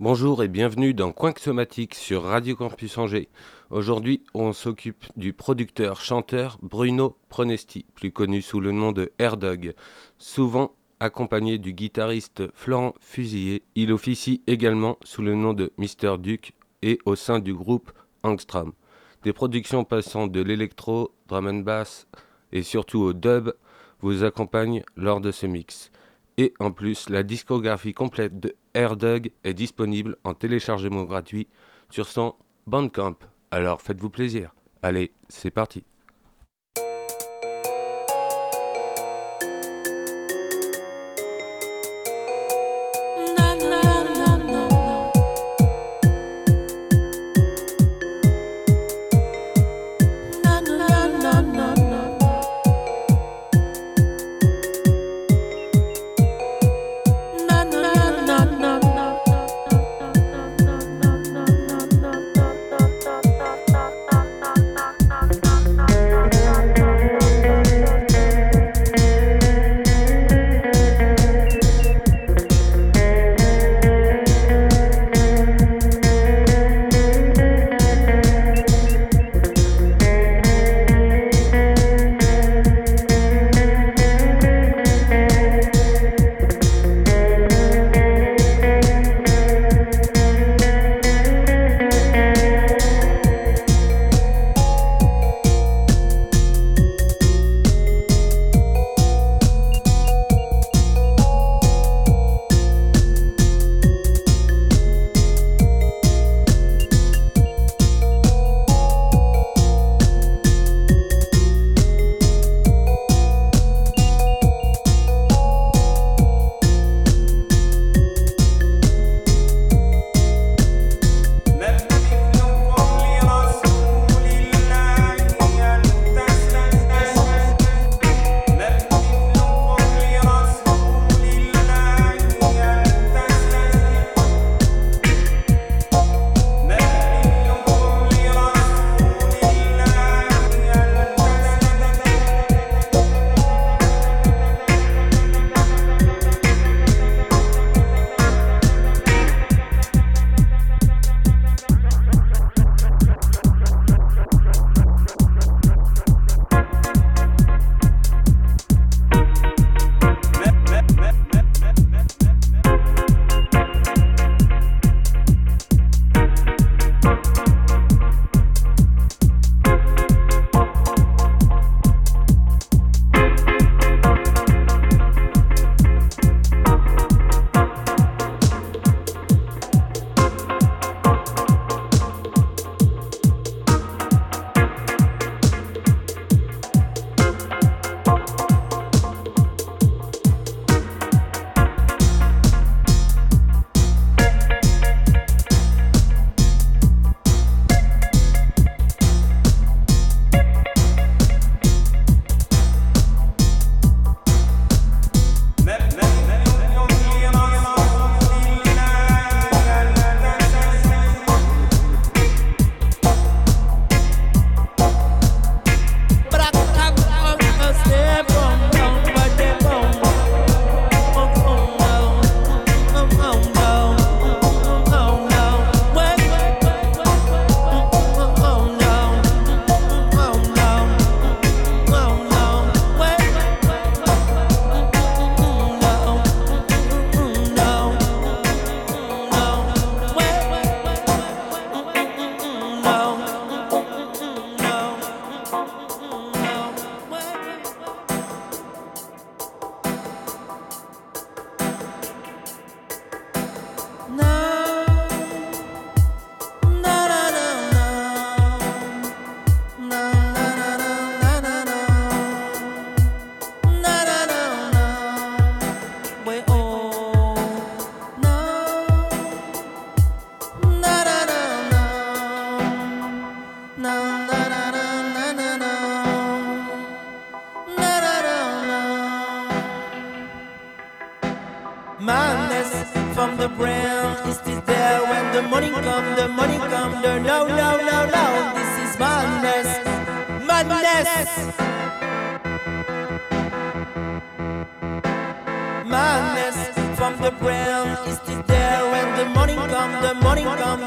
Bonjour et bienvenue dans Coin Somatique sur Radio Campus Angers. Aujourd'hui, on s'occupe du producteur-chanteur Bruno Pronesti, plus connu sous le nom de Airdog. Souvent accompagné du guitariste Florent Fusillé, il officie également sous le nom de Mister Duke et au sein du groupe Angstrom. Des productions passant de l'électro, drum and bass et surtout au dub vous accompagnent lors de ce mix. Et en plus, la discographie complète de Airdug est disponible en téléchargement gratuit sur son Bandcamp. Alors faites-vous plaisir. Allez, c'est parti.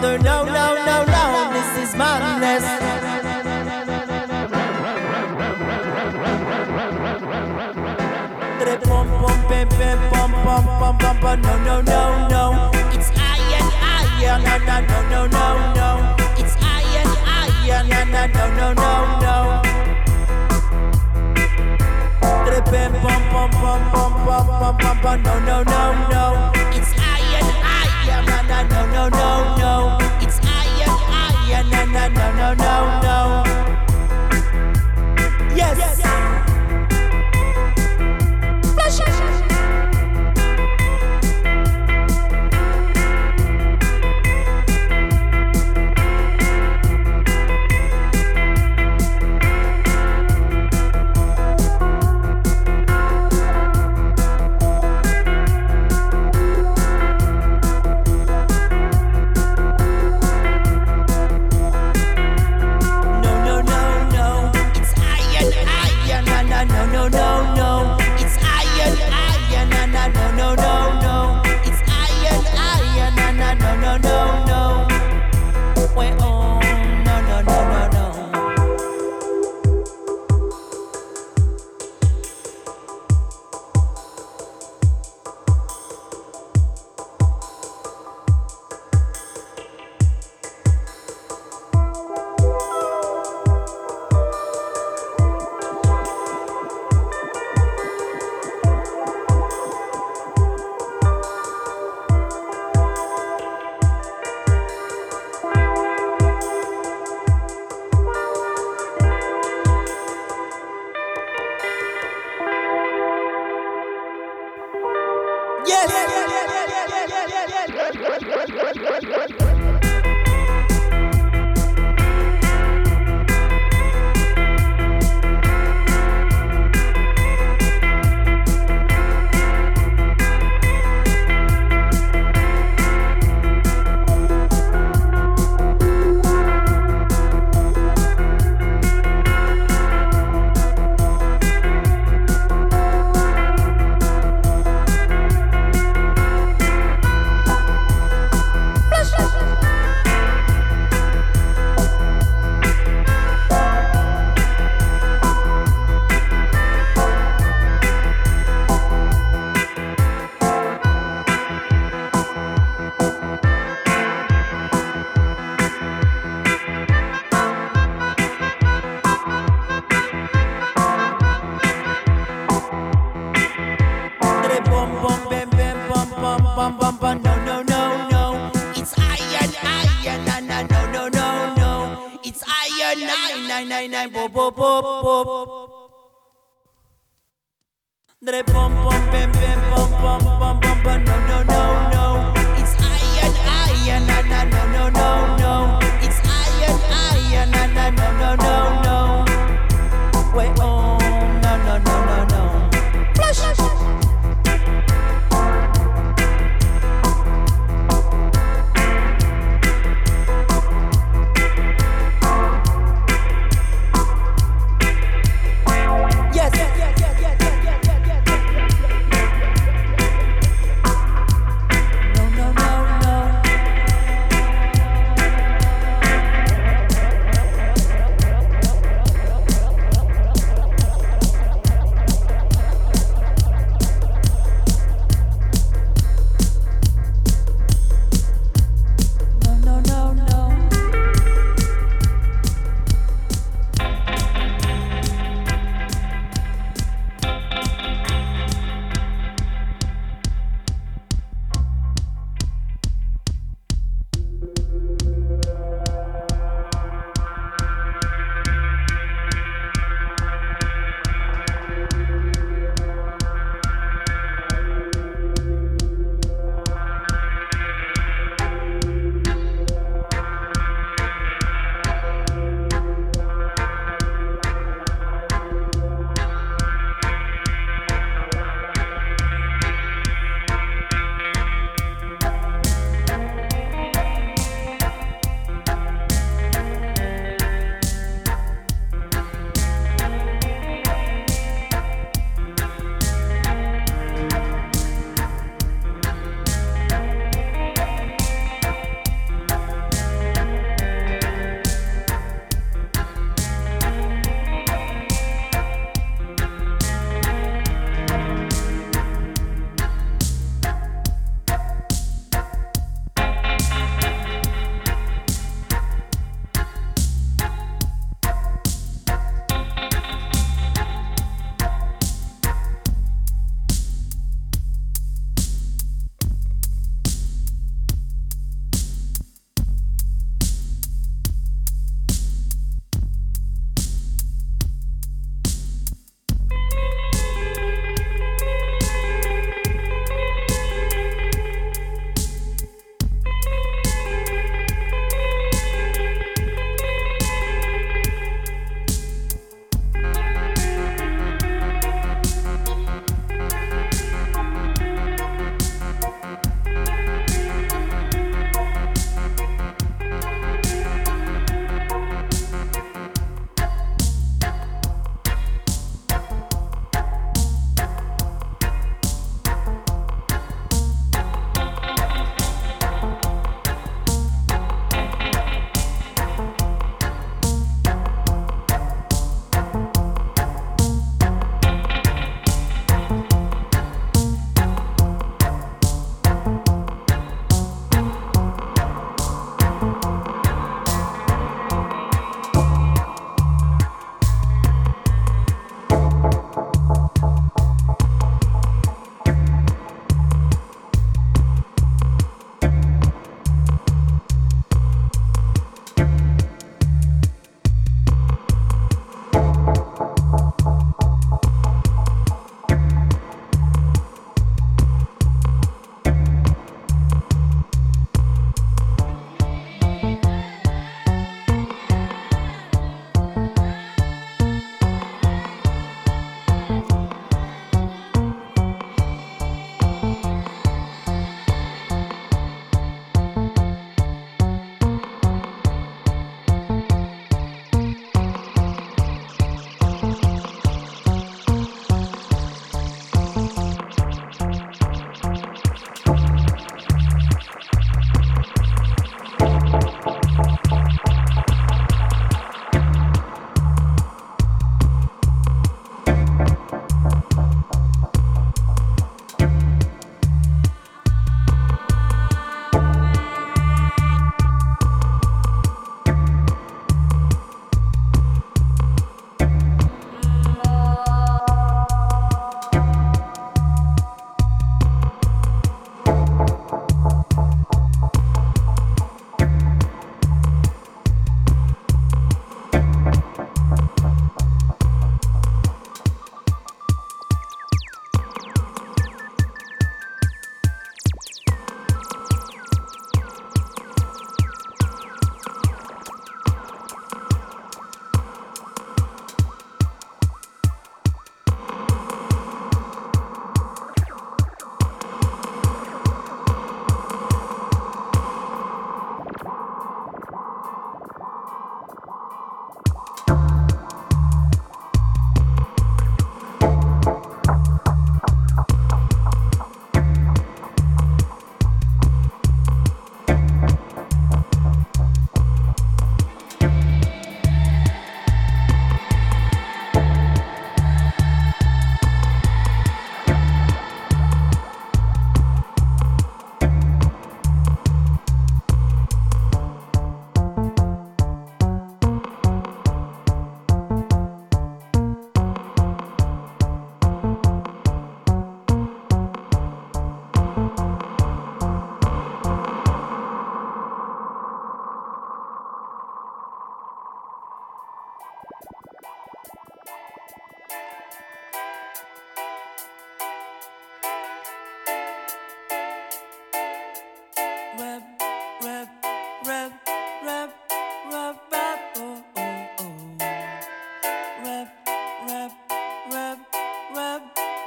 The no, no, no, no. This is madness. Pom pom pem pom pom pom pom pom no no no no It's iron iron no no no no no no It's iron iron no no no no no no pom pom pom pom pom pom pom pom no no no no It's no no no no no It's no no no no no Yes, yes. Yes. yes.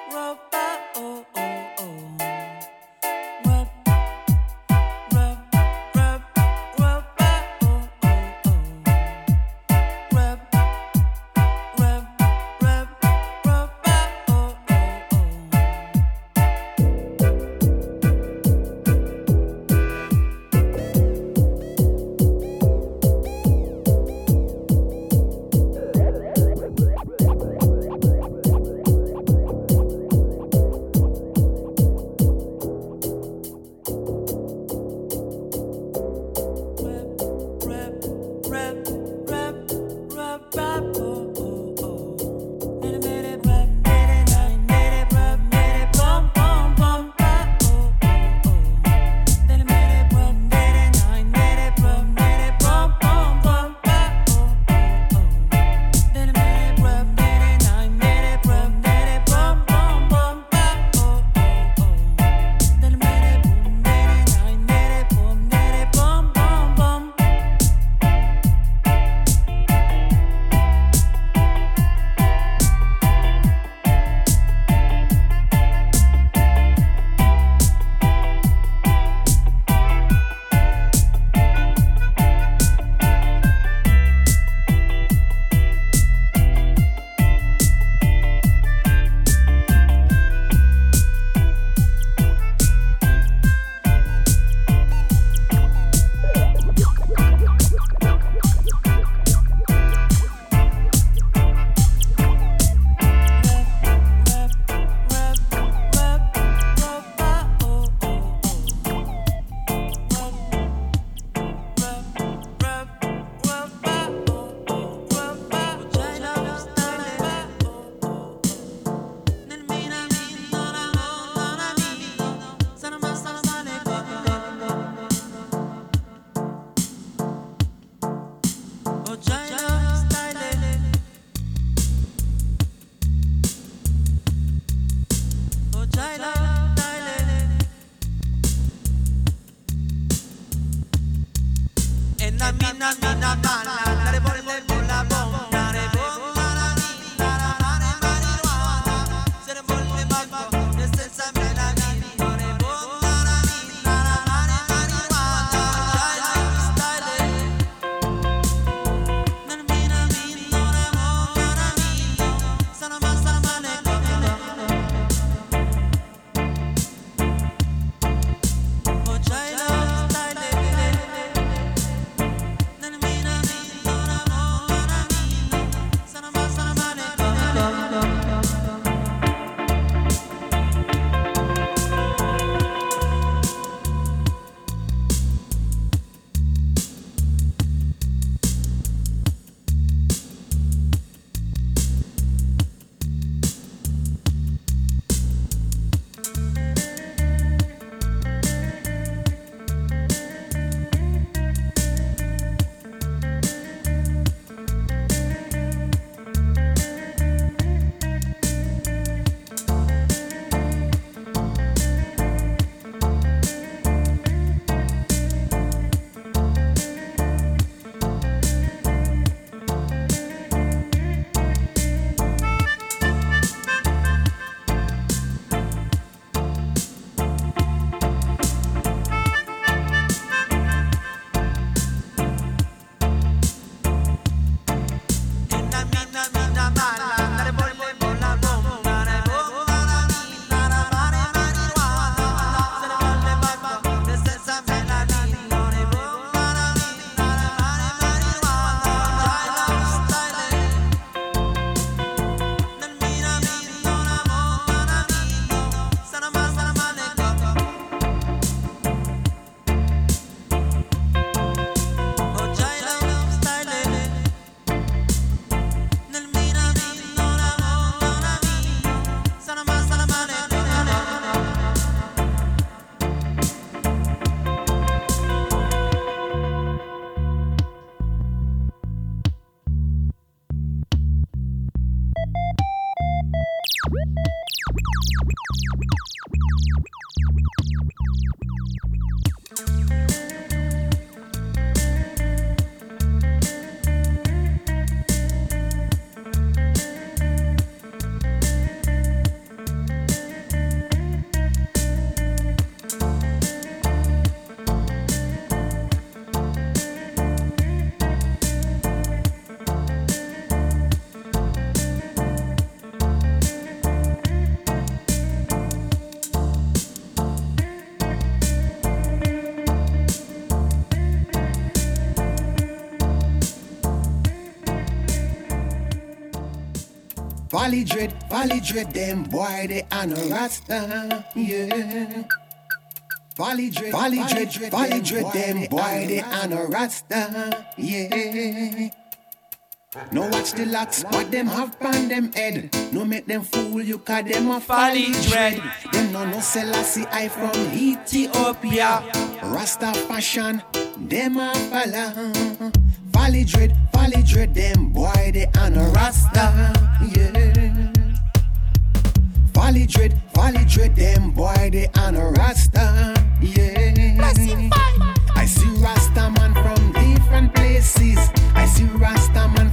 China, Valley dread, valley dread, them boy they on a rasta, yeah. Valley dread, valley dread, valley dread, them boy they on a rasta, yeah. No watch the locks, but them have pan them head. No make them fool you, cause them a folly dread. Them no no Selassie I from Ethiopia. Rasta fashion, them a follow. Valley dread, valley dread, them boy they on a Rasta, yeah. Valley dread, valley dread, them boy they on a Rasta, yeah. I see Rasta man from different places. I see Rasta man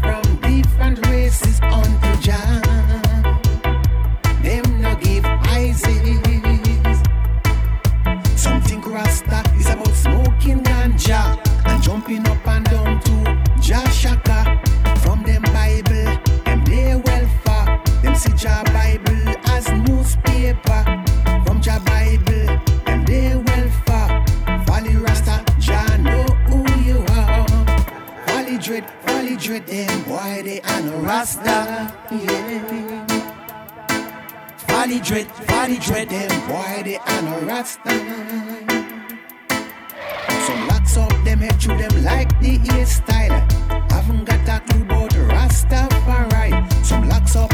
Rasta, yeah. Valley dread, valley dread, them boy they are no Rasta. Some locks up them head through them like the hairstyle. Haven't got a clue about Rastafari. Some locks up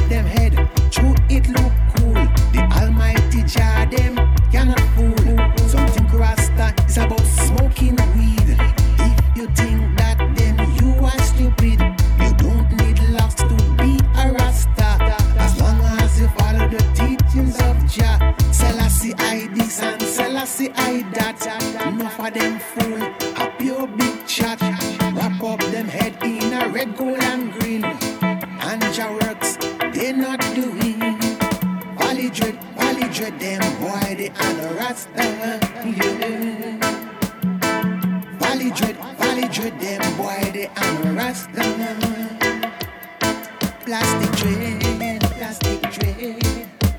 Dread, plastic dread,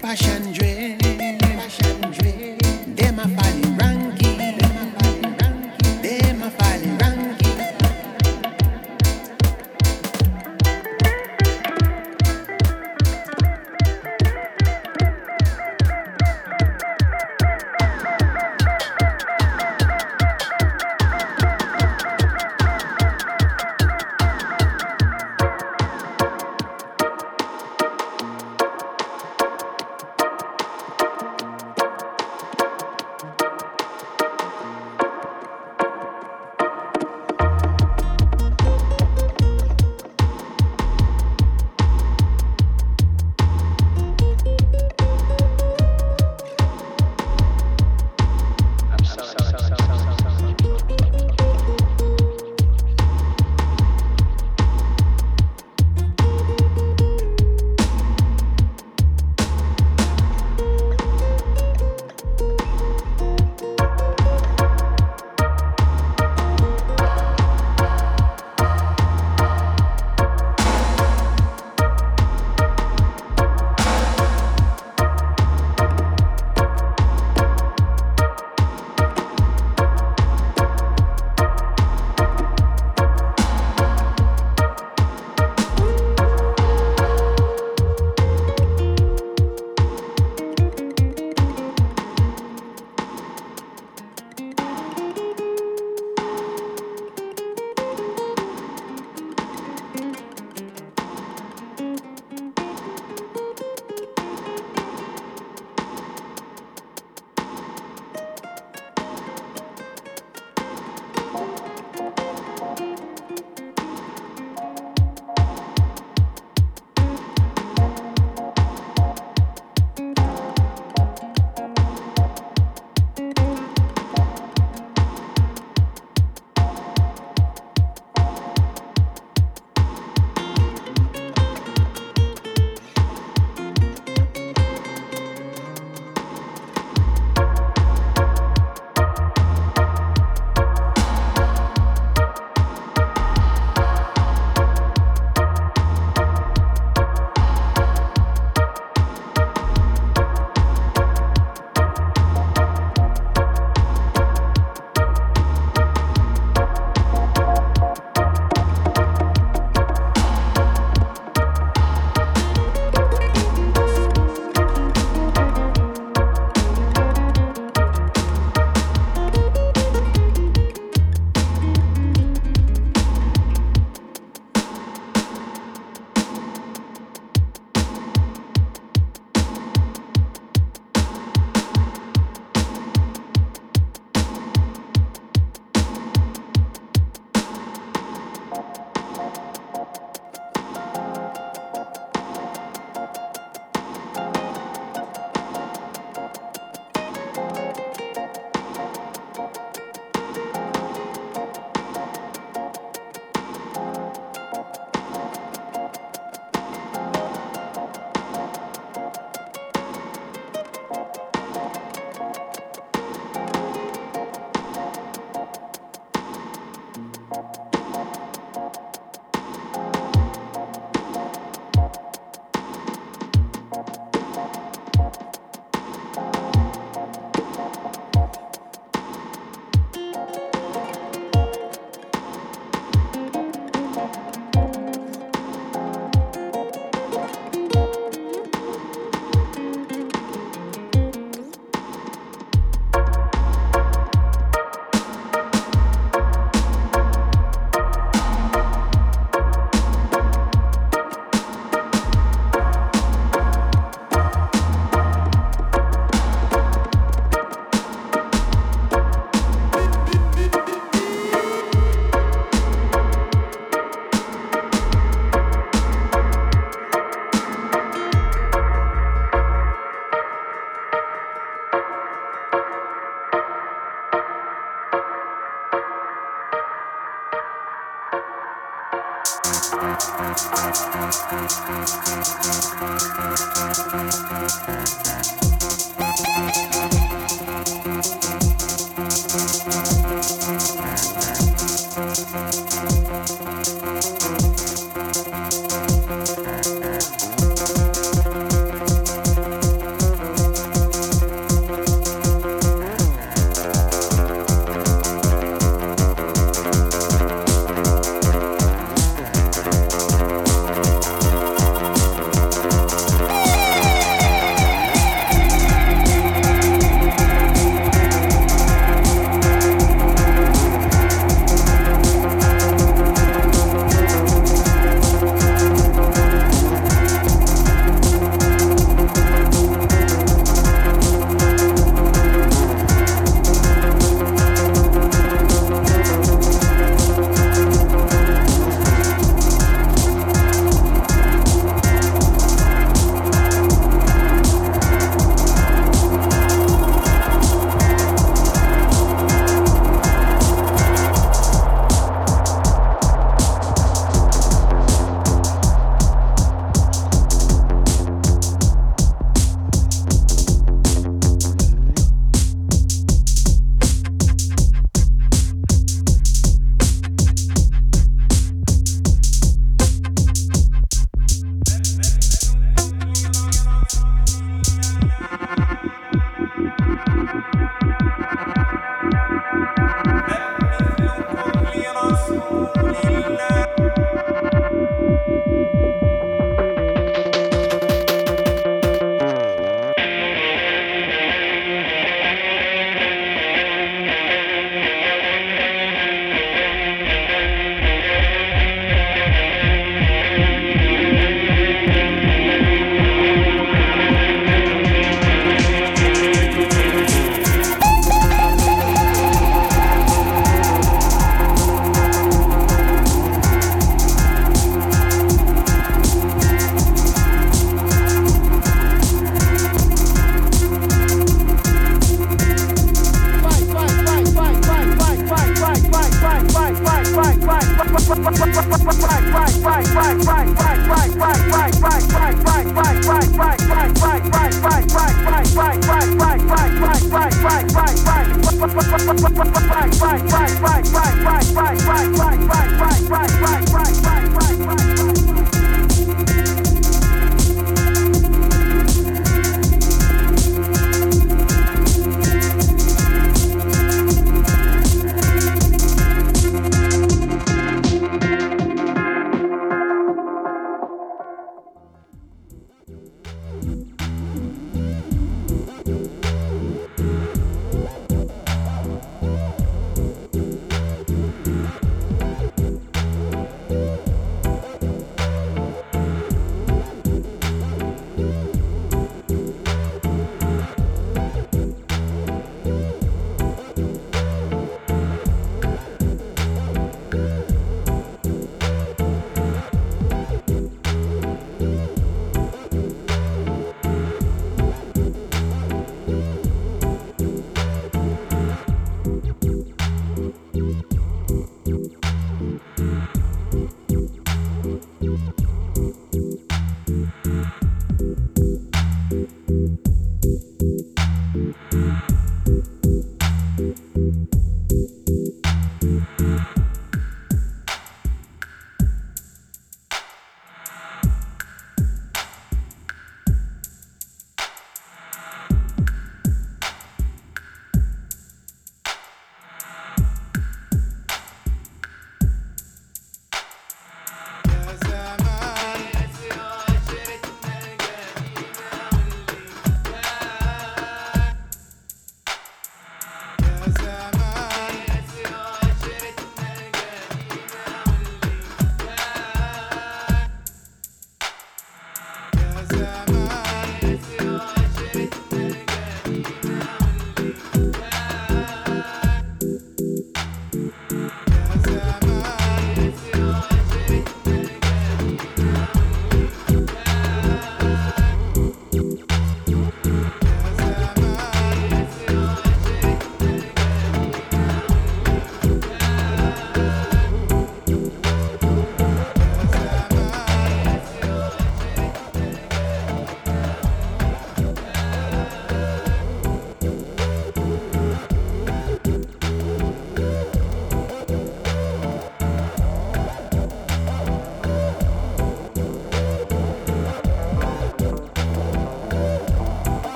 passion dread,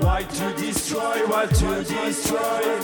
Why to destroy, why to destroy?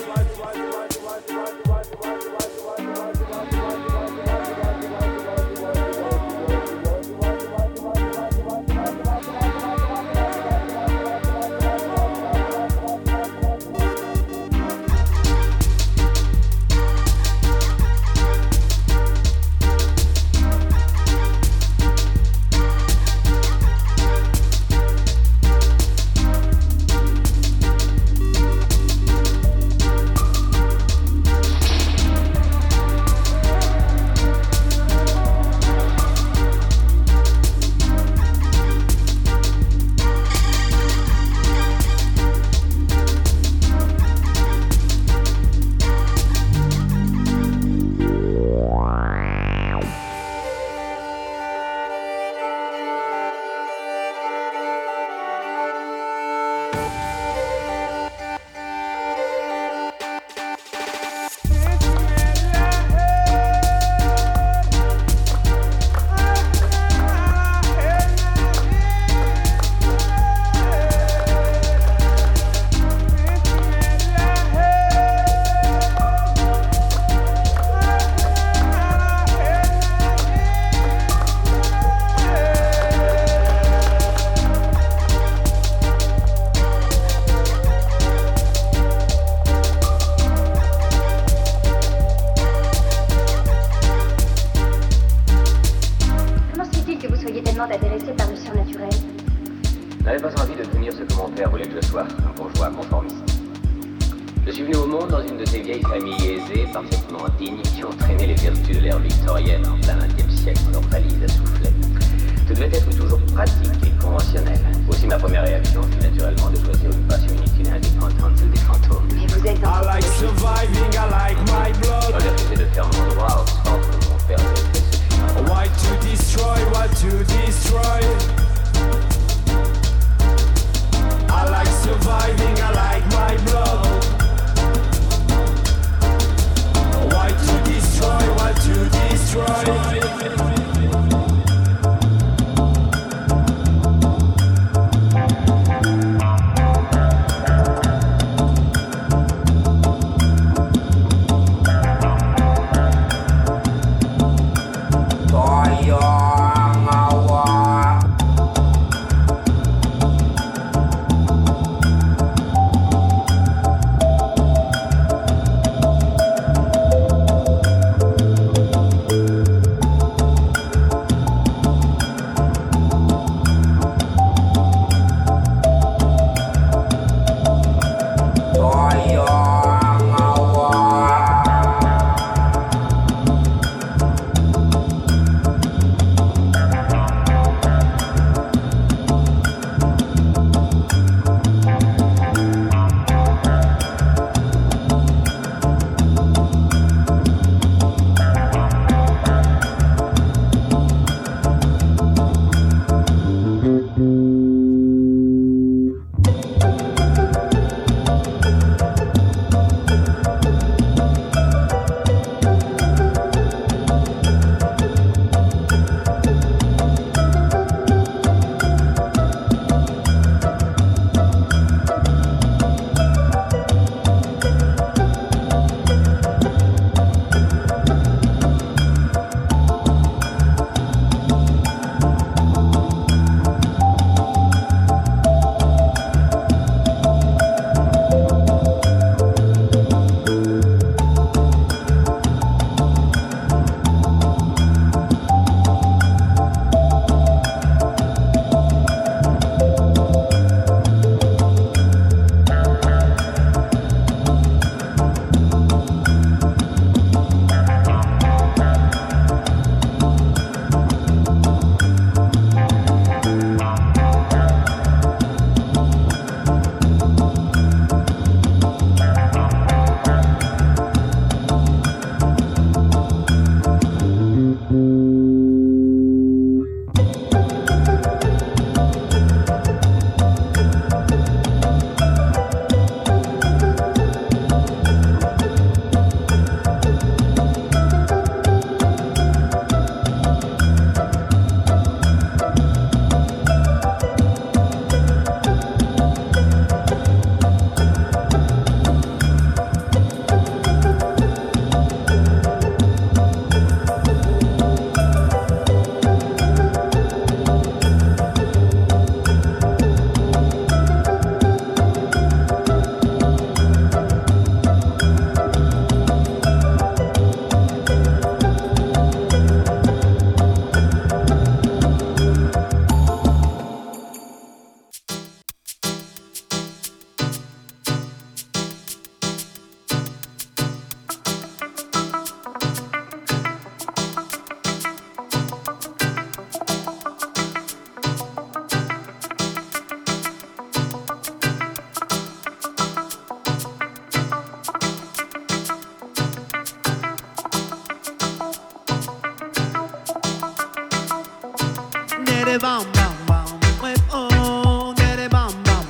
Oh, oh, oh, minute, minute,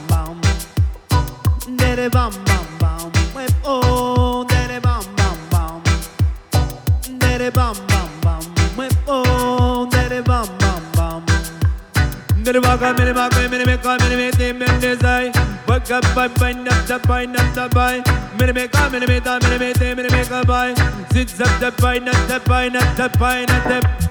minute. Minute make a minute, make a minute, make them minute make a boy. Sits up the bind up the bind up the bind up the.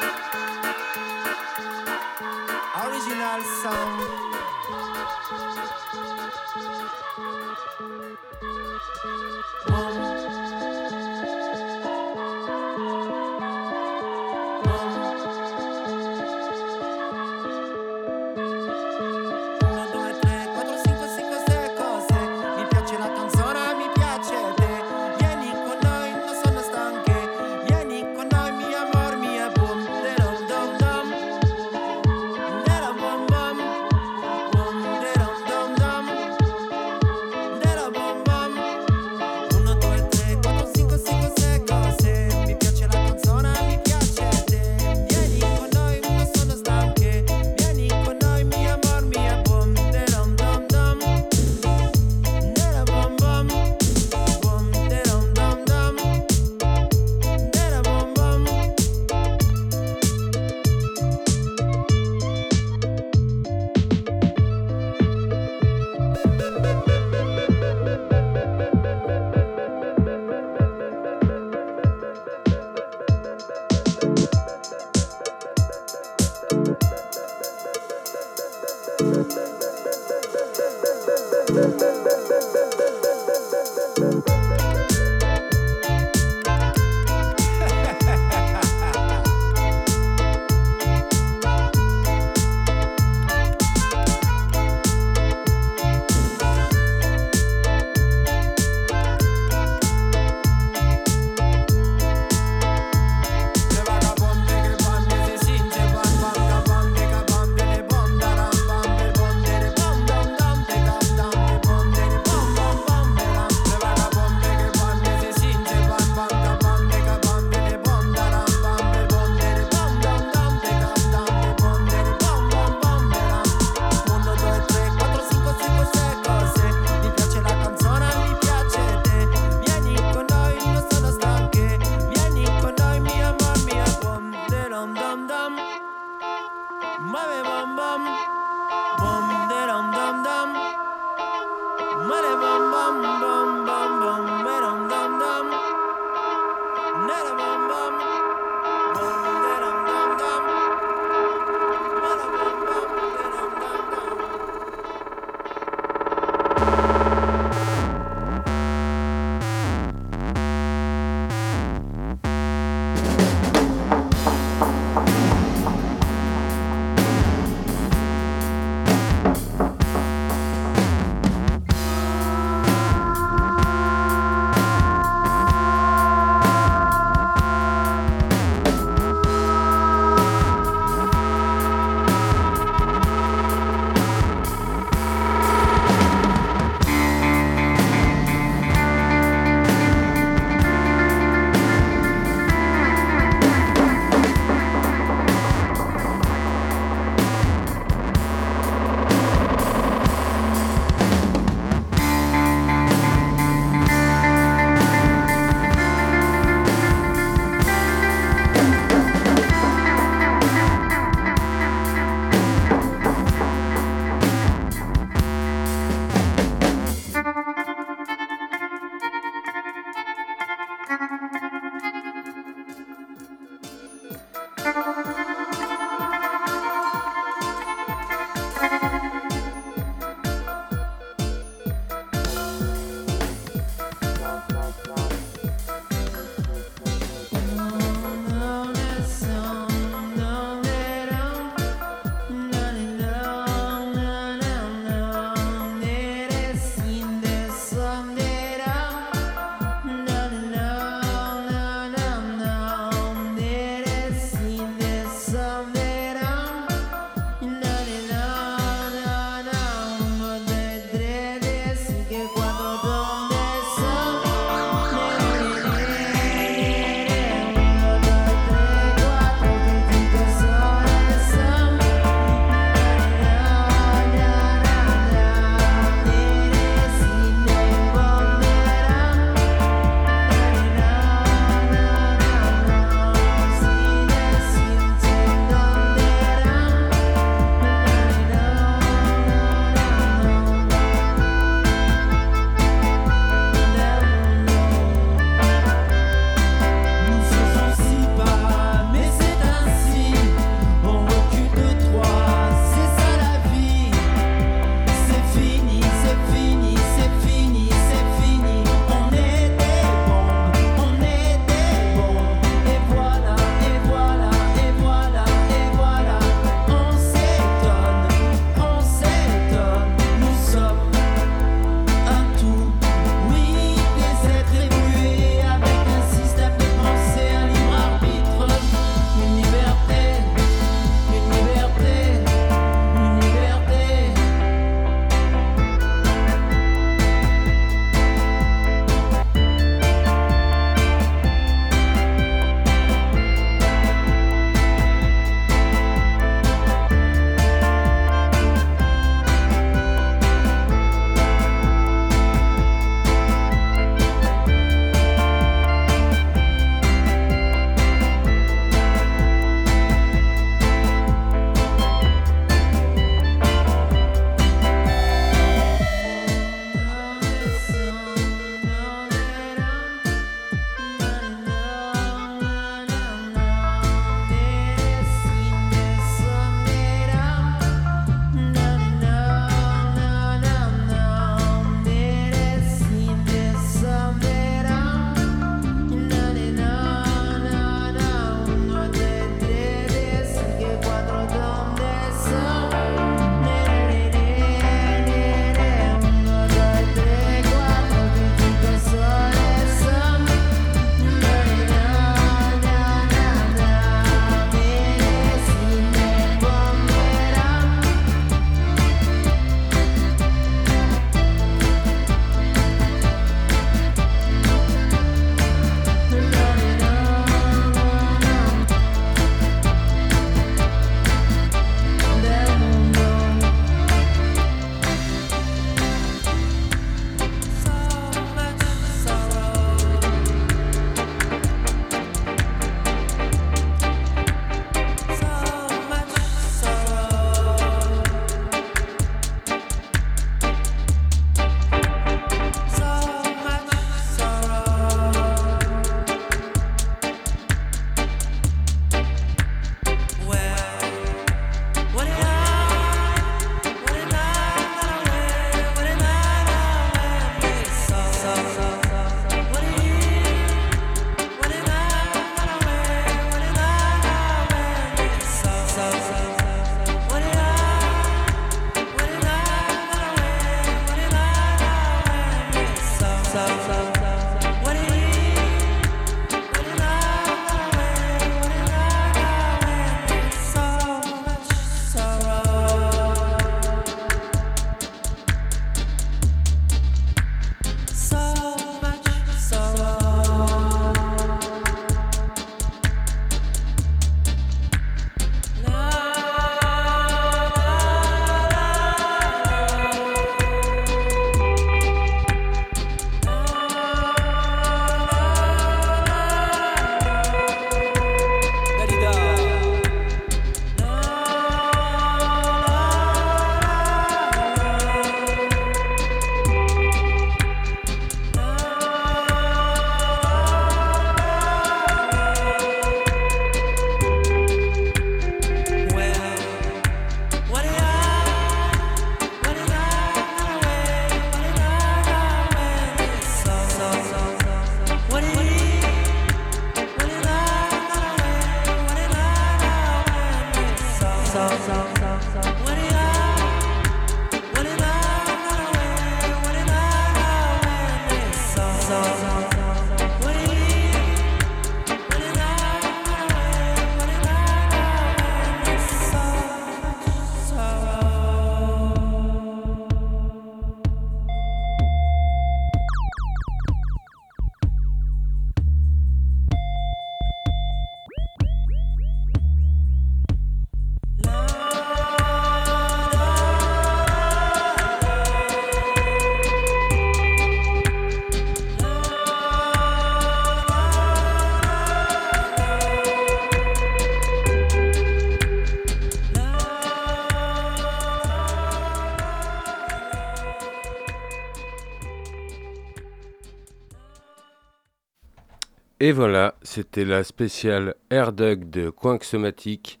Et voilà, c'était la spéciale AirDug de Somatique.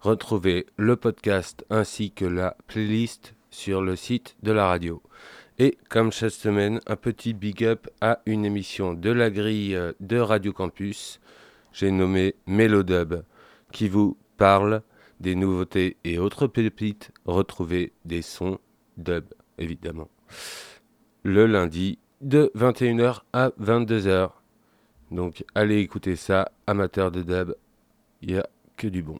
Retrouvez le podcast ainsi que la playlist sur le site de la radio. Et comme chaque semaine, un petit big up à une émission de la grille de Radio Campus. J'ai nommé Melodub, qui vous parle des nouveautés et autres pépites. Retrouvez des sons dub, évidemment. Le lundi de 21h à 22h. Donc allez écouter ça, amateurs de dub, il n'y a que du bon.